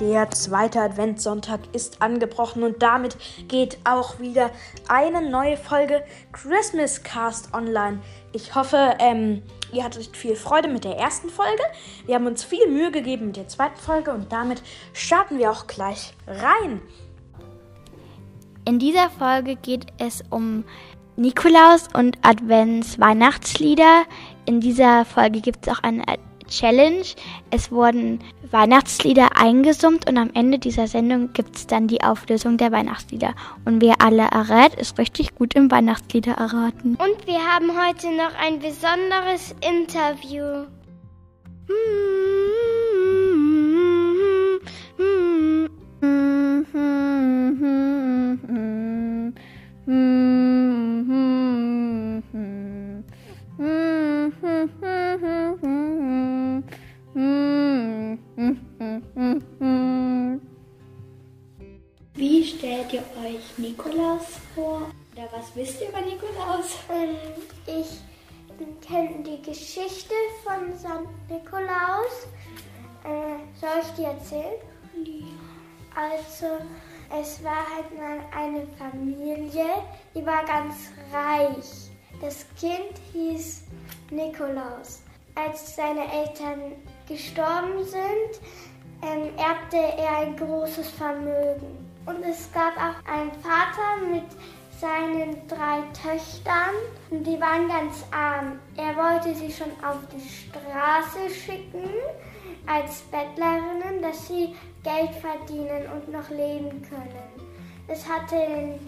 Der zweite Adventssonntag ist angebrochen und damit geht auch wieder eine neue Folge Christmas Cast online. Ich hoffe, ähm, ihr hattet viel Freude mit der ersten Folge. Wir haben uns viel Mühe gegeben mit der zweiten Folge und damit starten wir auch gleich rein. In dieser Folge geht es um Nikolaus und Advents-Weihnachtslieder. In dieser Folge gibt es auch eine Challenge. Es wurden Weihnachtslieder eingesummt und am Ende dieser Sendung gibt es dann die Auflösung der Weihnachtslieder. Und wer alle errät, ist richtig gut im Weihnachtslieder erraten. Und wir haben heute noch ein besonderes Interview. Nikolaus vor? Oder was wisst ihr über Nikolaus? Ähm, ich kenne die Geschichte von St. Nikolaus. Äh, soll ich die erzählen? Also, es war halt mal eine Familie, die war ganz reich. Das Kind hieß Nikolaus. Als seine Eltern gestorben sind, ähm, erbte er ein großes Vermögen. Und es gab auch einen Vater mit seinen drei Töchtern. Und die waren ganz arm. Er wollte sie schon auf die Straße schicken als Bettlerinnen, dass sie Geld verdienen und noch leben können. Das hatte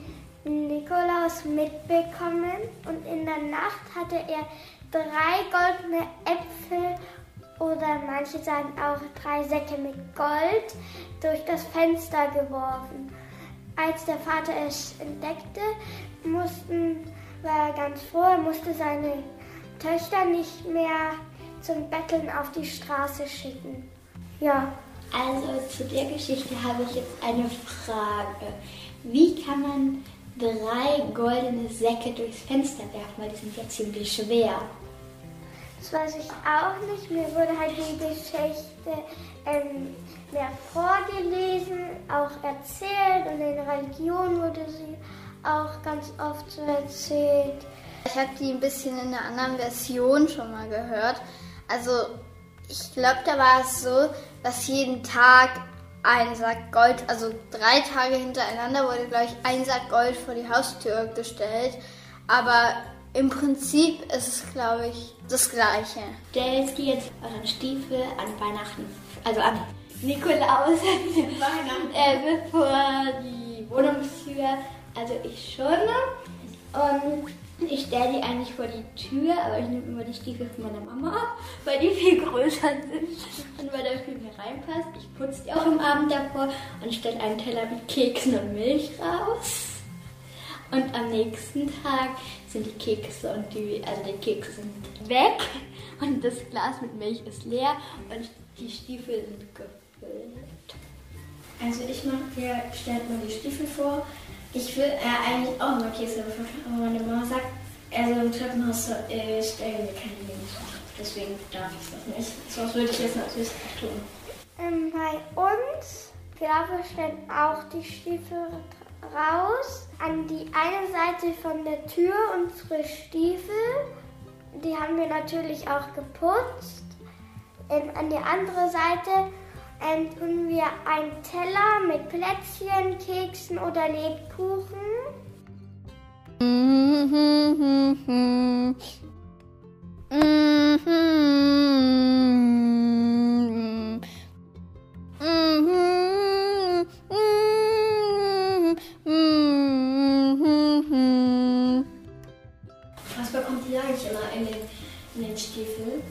Nikolaus mitbekommen und in der Nacht hatte er drei goldene Äpfel oder manche sagen auch drei Säcke mit Gold durch das Fenster geworfen. Als der Vater es entdeckte, mussten, war er ganz froh, er musste seine Töchter nicht mehr zum Betteln auf die Straße schicken. Ja. Also zu der Geschichte habe ich jetzt eine Frage. Wie kann man drei goldene Säcke durchs Fenster werfen? Weil die sind ja ziemlich schwer. Das weiß ich auch nicht. Mir wurde halt die Geschichte ähm, mehr vorgelesen, auch erzählt und in Religion wurde sie auch ganz oft so erzählt. Ich habe die ein bisschen in einer anderen Version schon mal gehört. Also ich glaube, da war es so, dass jeden Tag ein Sack Gold, also drei Tage hintereinander wurde, glaube ich, ein Sack Gold vor die Haustür gestellt. Aber im Prinzip ist es, glaube ich, das Gleiche. Stellt jetzt euren Stiefel an Weihnachten, also an Nikolaus, äh, bevor die Wohnungstür, also ich schon. Und ich stelle die eigentlich vor die Tür, aber ich nehme immer die Stiefel von meiner Mama ab, weil die viel größer sind und weil da viel mehr reinpasst. Ich putze die auch am Abend davor und stelle einen Teller mit Keksen und Milch raus. Und am nächsten Tag sind die Kekse und die, also die Kekse sind weg und das Glas mit Milch ist leer und die Stiefel sind gefüllt. Also ich mache, wir stellen mal die Stiefel vor. Ich will äh, eigentlich auch mal Kekse, aber meine Mama sagt, also im Treppenhaus äh, stellen wir keine Lebensmittel. Deswegen darf ich das nicht. Sonst würde ich jetzt natürlich tun. Ähm, bei uns, ja, wir stellen auch die Stiefel raus. An die eine Seite von der Tür unsere Stiefel. Die haben wir natürlich auch geputzt. Ähm, an die andere Seite ähm, tun wir einen Teller mit Plätzchen, Keksen oder Lebkuchen. Was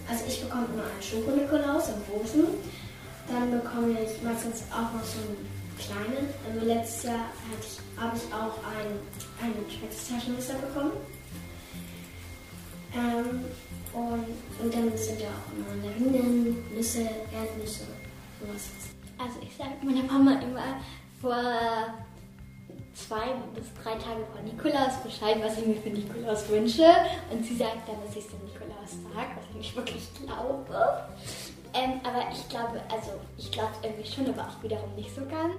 Also ich bekomme immer einen Schoko-Nikolaus im Rosen. Dann bekomme ich meistens auch noch so einen kleinen. Also letztes Jahr habe ich auch einen, einen Schweizer bekommen. Ähm, und, und dann sind ja auch immer Mandarinen, Nüsse, Erdnüsse, sowas. Also ich sage meiner Mama immer vor zwei bis drei Tage vor Nikolaus Bescheid, was ich mir für Nikolaus wünsche. Und sie sagt dann, dass ich es dem Nikolaus sage, was ich nicht wirklich glaube. Ähm, aber ich glaube, also ich glaube irgendwie schon, aber auch wiederum nicht so ganz.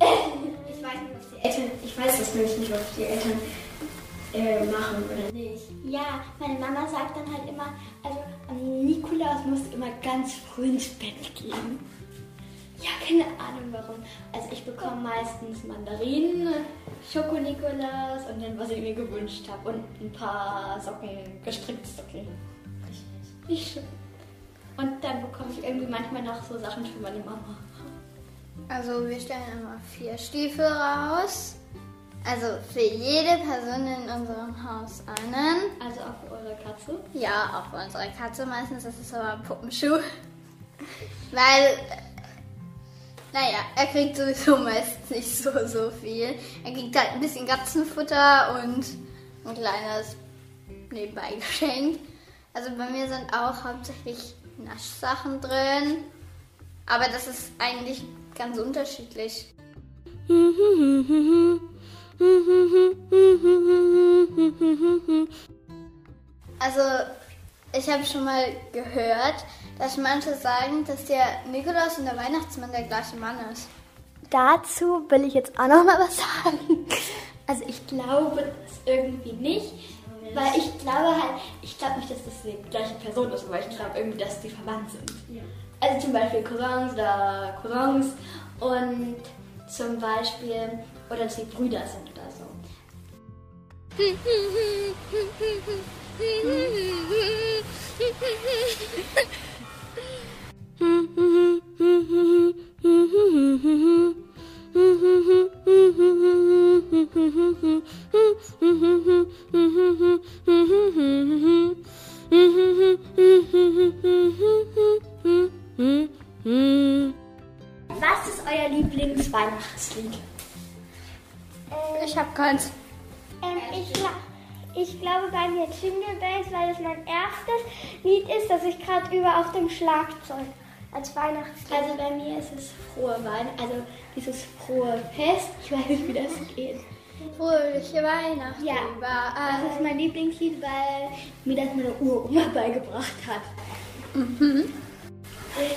Ich weiß nicht, was die Eltern, ich weiß das nämlich nicht, was die Eltern äh, machen oder nicht. Ja, meine Mama sagt dann halt immer, also am Nikolaus musst du immer ganz früh ins Bett gehen. Ja, keine Ahnung warum. Also ich bekomme meistens Mandarinen, Schoko-Nikolaus und dann, was ich mir gewünscht habe. Und ein paar Socken, gestrickte Socken. Nicht schön. Und dann bekomme ich irgendwie manchmal noch so Sachen für meine Mama. Also wir stellen immer vier Stiefel raus. Also für jede Person in unserem Haus einen. Also auch für eure Katze. Ja, auch für unsere Katze meistens. Das ist aber ein Puppenschuh. Weil, naja, er kriegt sowieso meistens nicht so, so viel. Er kriegt halt ein bisschen Katzenfutter und ein kleines nebenbei Geschenk. Also bei mir sind auch hauptsächlich Naschsachen drin. Aber das ist eigentlich ganz unterschiedlich. Also, ich habe schon mal gehört, dass manche sagen, dass der Nikolaus und der Weihnachtsmann der gleiche Mann ist. Dazu will ich jetzt auch noch mal was sagen. Also ich glaube das irgendwie nicht. Weil ich glaube halt, ich glaube nicht, dass das die gleiche Person ist, aber ich glaube irgendwie, dass die verwandt sind. Also zum Beispiel Cousins oder Cousins und zum Beispiel, oder dass sie Brüder sind oder so. Was ist euer Lieblingsweihnachtslied? Ich habe keins. Ähm, ich, gla- ich glaube bei mir Jingle Bells, weil das mein erstes Lied ist, das ich gerade über auf dem Schlagzeug als Weihnachtslied. Also bei mir ist es frohe Weihnachten, also dieses frohe Fest. Ich weiß nicht, wie das geht. Fröhliche Weihnachten Ja. überall. Das ist mein Lieblingslied, weil mir das meine Uroma beigebracht hat.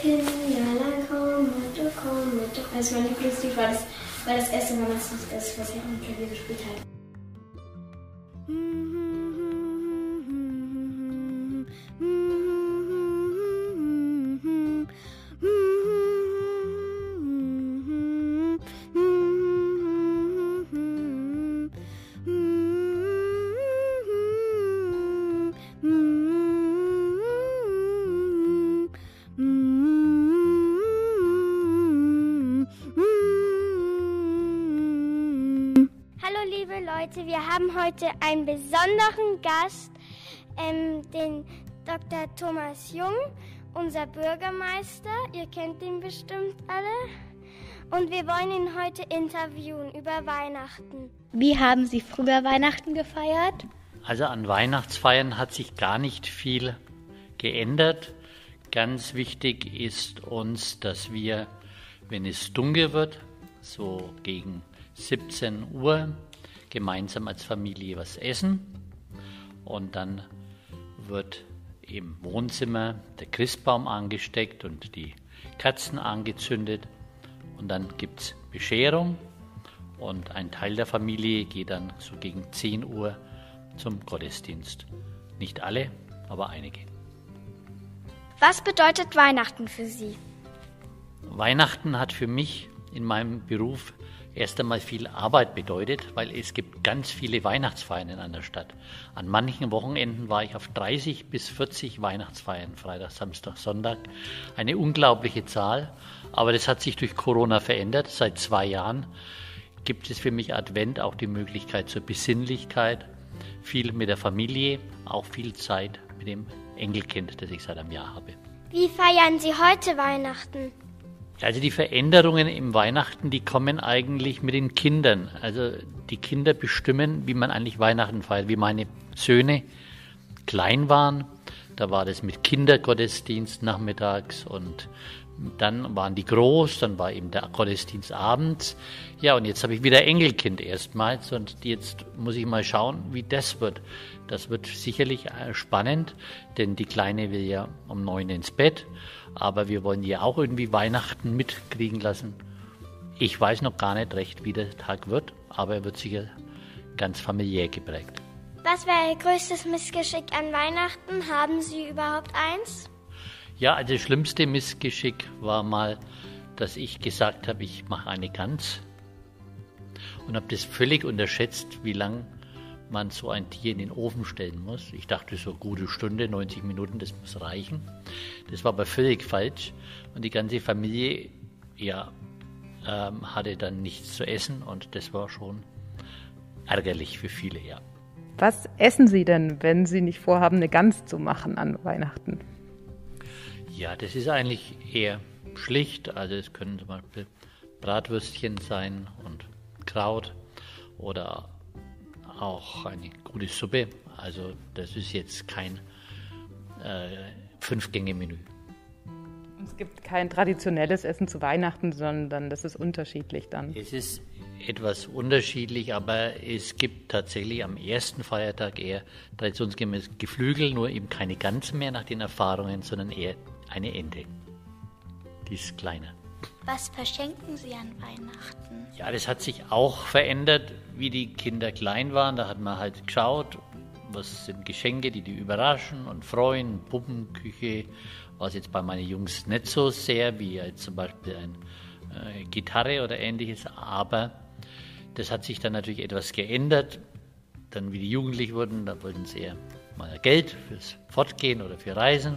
Kinderlein, komm du komm und du. Also mein Lieblingslied war das, weil das erste Weihnachtslied ist, was ich am Klavier gespielt habe. Leute, wir haben heute einen besonderen Gast, ähm, den Dr. Thomas Jung, unser Bürgermeister. Ihr kennt ihn bestimmt alle. Und wir wollen ihn heute interviewen über Weihnachten. Wie haben Sie früher Weihnachten gefeiert? Also an Weihnachtsfeiern hat sich gar nicht viel geändert. Ganz wichtig ist uns, dass wir, wenn es dunkel wird, so gegen 17 Uhr, gemeinsam als Familie was essen. Und dann wird im Wohnzimmer der Christbaum angesteckt und die Kerzen angezündet. Und dann gibt es Bescherung und ein Teil der Familie geht dann so gegen 10 Uhr zum Gottesdienst. Nicht alle, aber einige. Was bedeutet Weihnachten für Sie? Weihnachten hat für mich in meinem Beruf erst einmal viel Arbeit bedeutet, weil es gibt ganz viele Weihnachtsfeiern in einer Stadt. An manchen Wochenenden war ich auf 30 bis 40 Weihnachtsfeiern, Freitag, Samstag, Sonntag. Eine unglaubliche Zahl, aber das hat sich durch Corona verändert. Seit zwei Jahren gibt es für mich Advent auch die Möglichkeit zur Besinnlichkeit, viel mit der Familie, auch viel Zeit mit dem Enkelkind, das ich seit einem Jahr habe. Wie feiern Sie heute Weihnachten? Also die Veränderungen im Weihnachten, die kommen eigentlich mit den Kindern. Also die Kinder bestimmen, wie man eigentlich Weihnachten feiert. Wie meine Söhne klein waren, Da war das mit Kindergottesdienst nachmittags und dann waren die groß, dann war eben der Gottesdienst abends. Ja, und jetzt habe ich wieder Engelkind erstmals und jetzt muss ich mal schauen, wie das wird. Das wird sicherlich äh, spannend, denn die Kleine will ja um neun ins Bett, aber wir wollen ja auch irgendwie Weihnachten mitkriegen lassen. Ich weiß noch gar nicht recht, wie der Tag wird, aber er wird sicher ganz familiär geprägt. Was wäre Ihr größtes Missgeschick an Weihnachten? Haben Sie überhaupt eins? Ja, also das schlimmste Missgeschick war mal, dass ich gesagt habe, ich mache eine Gans und habe das völlig unterschätzt, wie lang man so ein Tier in den Ofen stellen muss. Ich dachte so gute Stunde, 90 Minuten, das muss reichen. Das war aber völlig falsch und die ganze Familie ja, ähm, hatte dann nichts zu essen und das war schon ärgerlich für viele, ja. Was essen Sie denn, wenn Sie nicht vorhaben, eine Gans zu machen an Weihnachten? Ja, das ist eigentlich eher schlicht. Also es können zum Beispiel Bratwürstchen sein und Kraut oder auch eine gute Suppe. Also das ist jetzt kein äh, Fünf-Gänge-Menü. Es gibt kein traditionelles Essen zu Weihnachten, sondern das ist unterschiedlich dann. Es ist etwas unterschiedlich, aber es gibt tatsächlich am ersten Feiertag eher traditionsgemäß Geflügel, nur eben keine Gans mehr nach den Erfahrungen, sondern eher eine Ente. Die ist kleiner. Was verschenken Sie an Weihnachten? Ja, das hat sich auch verändert, wie die Kinder klein waren. Da hat man halt geschaut, was sind Geschenke, die die überraschen und freuen. Puppenküche war es jetzt bei meinen Jungs nicht so sehr, wie jetzt zum Beispiel eine äh, Gitarre oder ähnliches. Aber das hat sich dann natürlich etwas geändert. Dann, wie die Jugendlich wurden, da wollten sie eher mal Geld fürs Fortgehen oder für Reisen.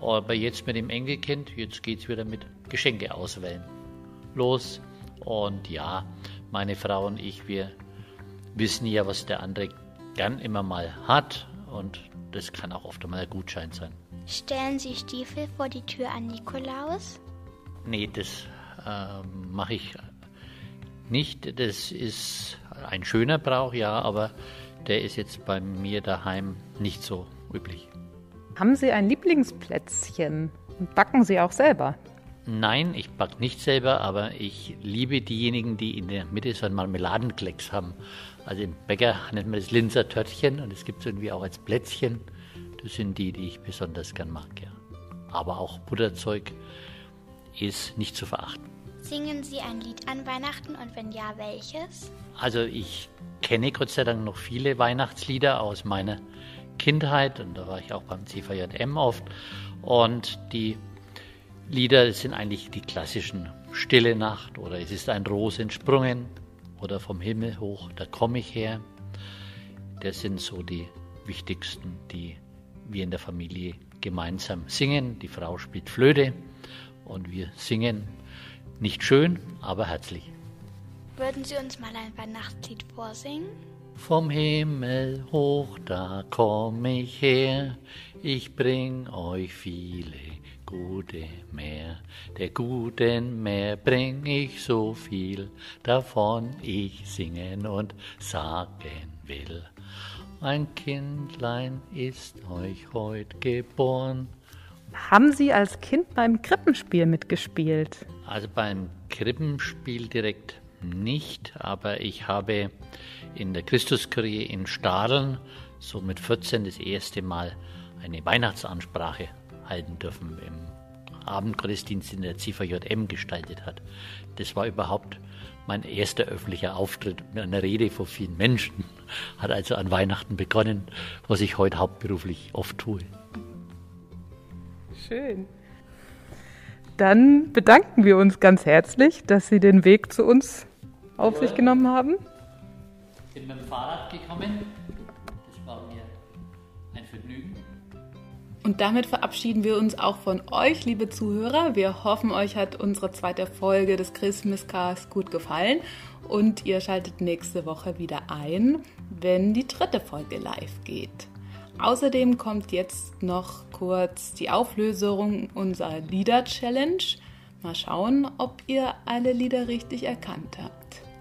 Aber jetzt mit dem Enkelkind, jetzt geht es wieder mit Geschenke auswählen. Los. Und ja, meine Frau und ich, wir wissen ja, was der andere gern immer mal hat. Und das kann auch oft einmal ein Gutschein sein. Stellen Sie Stiefel vor die Tür an Nikolaus? Nee, das äh, mache ich nicht. Das ist ein schöner Brauch, ja, aber der ist jetzt bei mir daheim nicht so üblich. Haben Sie ein Lieblingsplätzchen? Backen Sie auch selber? Nein, ich backe nicht selber, aber ich liebe diejenigen, die in der Mitte so einen Marmeladenklecks haben. Also im Bäcker nennt man das Linzer Törtchen und es gibt es irgendwie auch als Plätzchen. Das sind die, die ich besonders gern mag, ja. Aber auch Butterzeug ist nicht zu verachten. Singen Sie ein Lied an Weihnachten und wenn ja, welches? Also ich kenne Gott sei Dank noch viele Weihnachtslieder aus meiner Kindheit und da war ich auch beim CVJM oft. Und die Lieder sind eigentlich die klassischen Stille Nacht oder Es ist ein Ros entsprungen oder Vom Himmel hoch, da komme ich her. Das sind so die wichtigsten, die wir in der Familie gemeinsam singen. Die Frau spielt Flöte und wir singen nicht schön, aber herzlich. Würden Sie uns mal ein Weihnachtslied vorsingen? Vom Himmel hoch, da komm ich her, ich bring euch viele gute mehr. Der guten mehr bring ich so viel, davon ich singen und sagen will. Ein Kindlein ist euch heut geboren. Haben Sie als Kind beim Krippenspiel mitgespielt? Also beim Krippenspiel direkt nicht, aber ich habe in der Christuskurie in Stadeln so mit 14 das erste Mal eine Weihnachtsansprache halten dürfen im Abendgottesdienst, den der CVJM gestaltet hat. Das war überhaupt mein erster öffentlicher Auftritt mit einer Rede vor vielen Menschen. Hat also an Weihnachten begonnen, was ich heute hauptberuflich oft tue. Schön. Dann bedanken wir uns ganz herzlich, dass Sie den Weg zu uns auf sich genommen haben. Ich bin mit dem Fahrrad gekommen. Das war mir ein Vergnügen. Und damit verabschieden wir uns auch von euch, liebe Zuhörer. Wir hoffen, euch hat unsere zweite Folge des Christmas Cast gut gefallen und ihr schaltet nächste Woche wieder ein, wenn die dritte Folge live geht. Außerdem kommt jetzt noch kurz die Auflösung unserer Lieder-Challenge. Mal schauen, ob ihr alle Lieder richtig erkannt habt.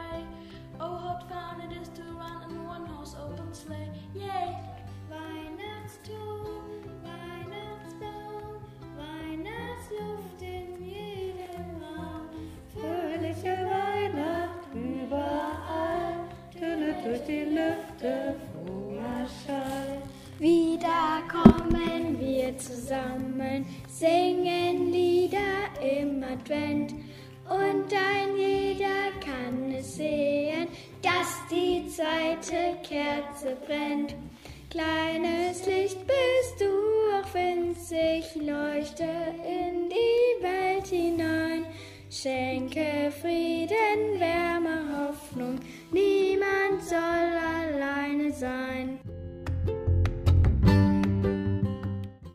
the way. Oh, how fun it is to run in one horse open sleigh. Yay! Weihnachtston, Weihnachtsbaum, Weihnachtsluft in jedem Raum. Fröhliche Weihnacht überall, tönet durch die Lüfte froher Schall. Wieder kommen wir zusammen, singen Lieder im Advent und ein jeder kann es sehen, dass die zweite Kerze brennt. Kleines Licht bist du, auch winzig, leuchte in die Welt hinein. Schenke Frieden, Wärme, Hoffnung, niemand soll alleine sein.